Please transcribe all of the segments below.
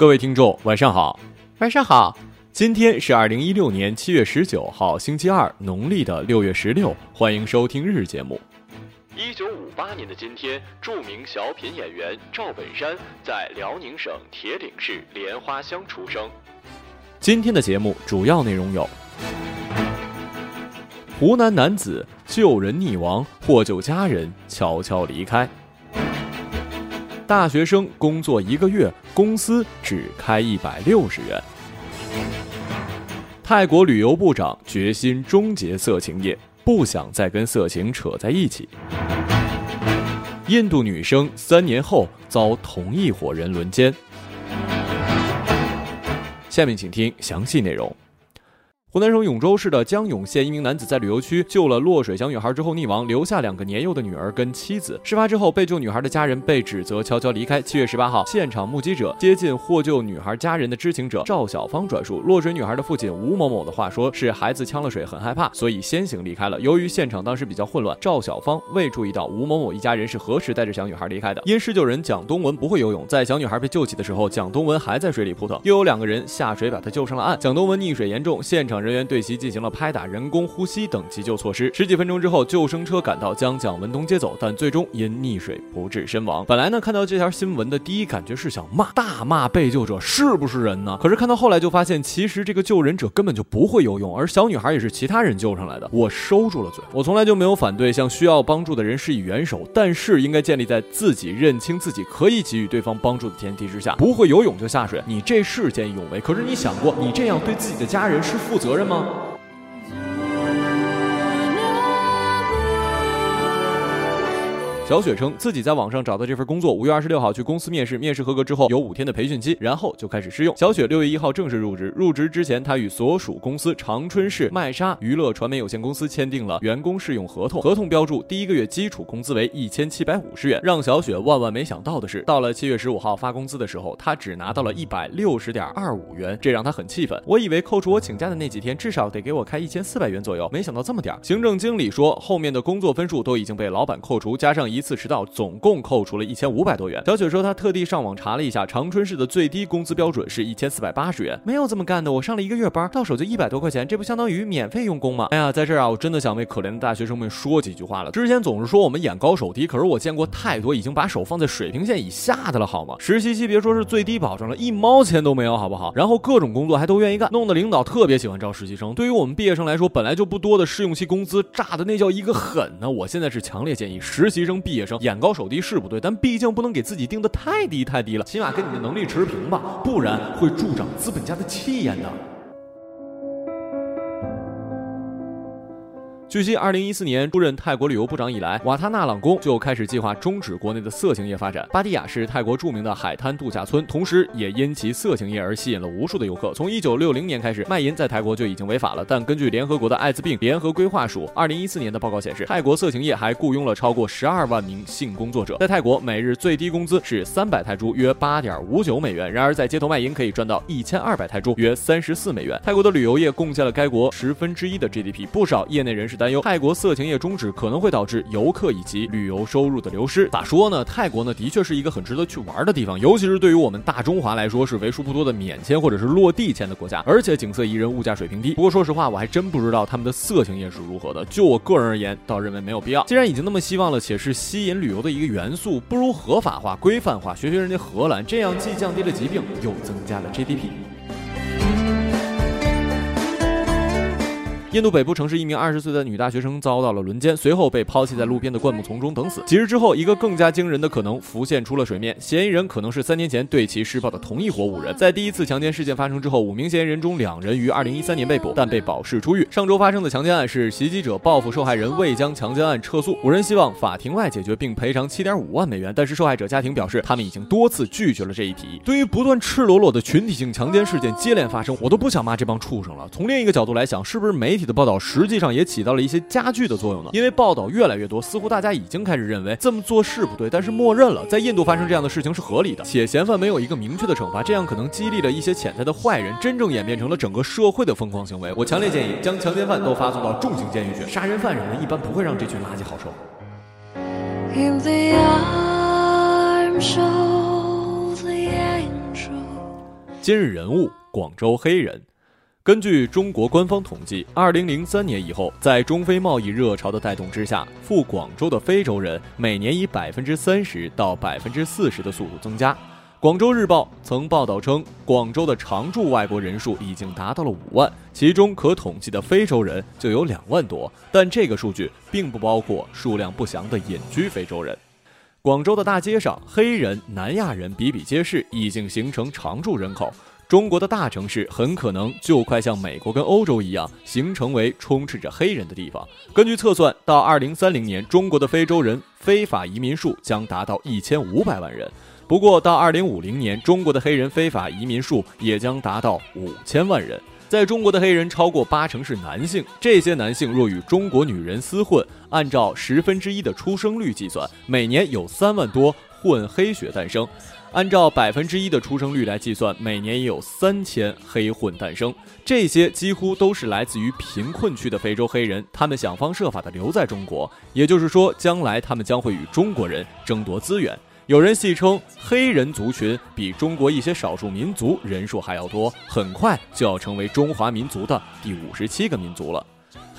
各位听众，晚上好。晚上好，今天是二零一六年七月十九号，星期二，农历的六月十六。欢迎收听日节目。一九五八年的今天，著名小品演员赵本山在辽宁省铁岭市莲花乡出生。今天的节目主要内容有：湖南男子救人溺亡，获救家人悄悄离开。大学生工作一个月，公司只开一百六十元。泰国旅游部长决心终结色情业，不想再跟色情扯在一起。印度女生三年后遭同一伙人轮奸。下面请听详细内容。湖南省永州市的江永县一名男子在旅游区救了落水小女孩之后溺亡，留下两个年幼的女儿跟妻子。事发之后，被救女孩的家人。被指责悄悄离开。七月十八号，现场目击者接近获救女孩家人。的知情者赵小芳转述，落水女孩的父亲吴某某的话说：“是孩子呛了水，很害怕，所以先行离开了。”由于现场当时比较混乱，赵小芳未注意到吴某某一家人。是何时带着小女孩离开的。因施救人。蒋东文不会游泳，在小女孩被救起的时候，蒋东文还在水里扑腾，又有两个人。下水把她救上了岸。蒋东文溺水严重，现场人员对其进行。了拍打、人工呼吸等急救措施。十几分钟之后，救生车赶到，将蒋文东接走，但最终因溺水不治身亡。本来呢，看到这条新闻的第一感觉是想骂，大骂被救者是不是人呢？可是看到后来就发现，其实这个救人者根本就不会游泳，而小女孩也是其他人救上来的。我收住了嘴。我从来就没有反对向需要帮助的人施以援手，但是应该建立在自己认清自己可以给予对方帮助的前提之下。不会游泳就下水，你这是见义勇为。可是你想过，你这样对自己的家人是负责责任吗？小雪称自己在网上找到这份工作，五月二十六号去公司面试，面试合格之后有五天的培训期，然后就开始试用。小雪六月一号正式入职，入职之前，她与所属公司长春市麦莎娱乐传媒有限公司签订了员工试用合同，合同标注第一个月基础工资为一千七百五十元。让小雪万万没想到的是，到了七月十五号发工资的时候，她只拿到了一百六十点二五元，这让她很气愤。我以为扣除我请假的那几天，至少得给我开一千四百元左右，没想到这么点儿。行政经理说，后面的工作分数都已经被老板扣除，加上一。一次迟到，总共扣除了一千五百多元。小雪说，她特地上网查了一下，长春市的最低工资标准是一千四百八十元。没有这么干的，我上了一个月班，到手就一百多块钱，这不相当于免费用工吗？哎呀，在这儿啊，我真的想为可怜的大学生们说几句话了。之前总是说我们眼高手低，可是我见过太多已经把手放在水平线以下的了，好吗？实习期别说是最低保障了，一毛钱都没有，好不好？然后各种工作还都愿意干，弄得领导特别喜欢招实习生。对于我们毕业生来说，本来就不多的试用期工资，炸的那叫一个狠呢。我现在是强烈建议实习生、毕业生眼高手。低是不对，但毕竟不能给自己定的太低太低了，起码跟你的能力持平吧，不然会助长资本家的气焰的。据悉，二零一四年出任泰国旅游部长以来，瓦塔纳朗宫就开始计划终止国内的色情业发展。巴蒂亚是泰国著名的海滩度假村，同时也因其色情业而吸引了无数的游客。从一九六零年开始，卖淫在泰国就已经违法了。但根据联合国的艾滋病联合规划署二零一四年的报告显示，泰国色情业还雇佣了超过十二万名性工作者。在泰国，每日最低工资是三百泰铢，约八点五九美元。然而，在街头卖淫可以赚到一千二百泰铢，约三十四美元。泰国的旅游业贡献了该国十分之一的 GDP。不少业内人士担忧，泰国色情业终止可能会导致游客以及旅游收入的流失。咋说呢？泰国呢，的确是一个很值得去玩的地方，尤其是对于我们大中华来说，是为数不多的免签或者是落地签的国家，而且景色宜人，物价水平低。不过说实话，我还真不知道他们的色情业是如何的。就我个人而言，倒认为没有必要。既然已经那么希望了，且是吸引旅游的一个元素，不如合法化、规范化，学学人家荷兰，这样既降低了疾病，又增加了 GDP。印度北部城市一名二十岁的女大学生遭到了轮奸，随后被抛弃在路边的灌木丛中等死。几日之后，一个更加惊人的可能浮现出了水面，嫌疑人可能是三年前对其施暴的同一伙五人。在第一次强奸事件发生之后，五名嫌疑人中两人于二零一三年被捕，但被保释出狱。上周发生的强奸案是袭击者报复受害人未将强奸案撤诉，五人希望法庭外解决并赔偿七点五万美元，但是受害者家庭表示，他们已经多次拒绝了这一提议。对于不断赤裸裸的群体性强奸事件接连发生，我都不想骂这帮畜生了。从另一个角度来想，是不是媒的报道实际上也起到了一些加剧的作用呢？因为报道越来越多，似乎大家已经开始认为这么做是不对，但是默认了在印度发生这样的事情是合理的，且嫌犯没有一个明确的惩罚，这样可能激励了一些潜在的坏人，真正演变成了整个社会的疯狂行为。我强烈建议将强奸犯都发送到重刑监狱去，杀人犯人们一般不会让这群垃圾好受。今日人物：广州黑人。根据中国官方统计，二零零三年以后，在中非贸易热潮的带动之下，赴广州的非洲人每年以百分之三十到百分之四十的速度增加。广州日报曾报道称，广州的常住外国人数已经达到了五万，其中可统计的非洲人就有两万多。但这个数据并不包括数量不详的隐居非洲人。广州的大街上，黑人、南亚人比比皆是，已经形成常住人口。中国的大城市很可能就快像美国跟欧洲一样，形成为充斥着黑人的地方。根据测算，到二零三零年，中国的非洲人非法移民数将达到一千五百万人。不过，到二零五零年，中国的黑人非法移民数也将达到五千万人。在中国的黑人超过八成是男性，这些男性若与中国女人厮混，按照十分之一的出生率计算，每年有三万多混黑血诞生。按照百分之一的出生率来计算，每年也有三千黑混诞生。这些几乎都是来自于贫困区的非洲黑人，他们想方设法的留在中国，也就是说，将来他们将会与中国人争夺资源。有人戏称，黑人族群比中国一些少数民族人数还要多，很快就要成为中华民族的第五十七个民族了。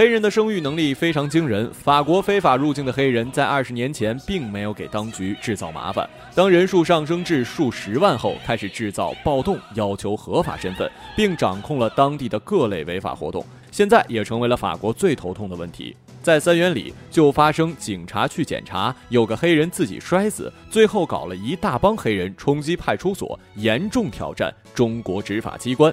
黑人的生育能力非常惊人。法国非法入境的黑人在二十年前并没有给当局制造麻烦，当人数上升至数十万后，开始制造暴动，要求合法身份，并掌控了当地的各类违法活动。现在也成为了法国最头痛的问题。在三元里就发生警察去检查，有个黑人自己摔死，最后搞了一大帮黑人冲击派出所，严重挑战中国执法机关。